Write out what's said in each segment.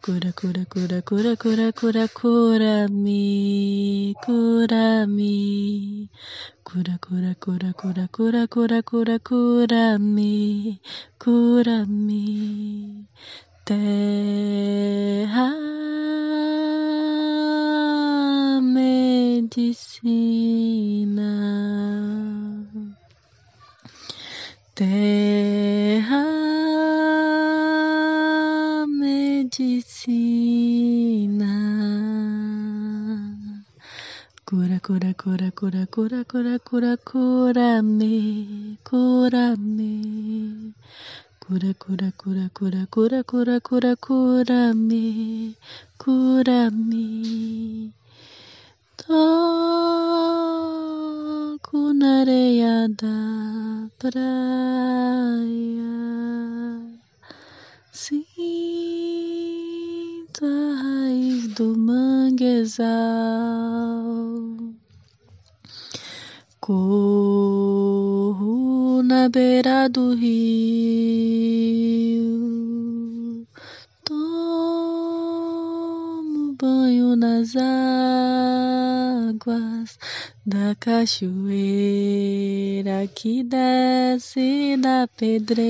cura, cura, cura, cura, cura, cura, cura mi, cura mi. Cura, cura, cura, cura, cura, cura, cura, cura mi, cura mi. Te medicina. Terra medicina. Cura, cura, cura, cura, cura, cura, cura, cura-me, cura-me. Cura, cura, cura, cura, cura, cura, cura, cura-me, cura-me. Toco da praia, sinto a raiz do manguezal, corro na beira do rio, tomo banho nas águas da cachoeira que desce da pedreira.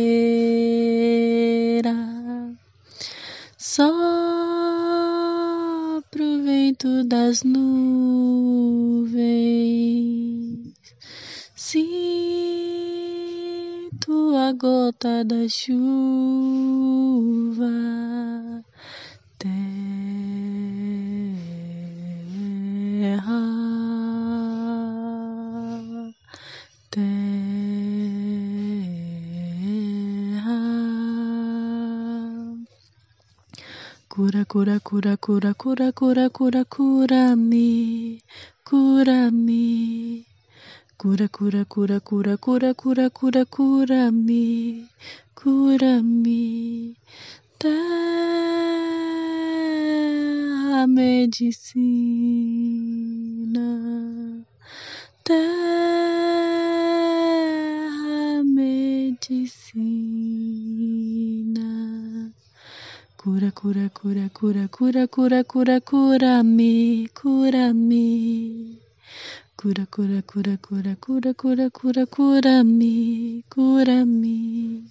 Sopra o vento das nuvens, sinto a gota da chuva. Cura, cura, cura, cura, cura, cura, cura, cura-me, cura-me. Cura, cura, cura, cura, cura, cura, cura, cura-me, cura-me. Terra medicina. Terra medicina. Cura, cura, cura, cura, cura, cura, cura, cura-me, cura-me. Cura, cura, cura, cura, cura, cura, cura, cura-me, cura-me.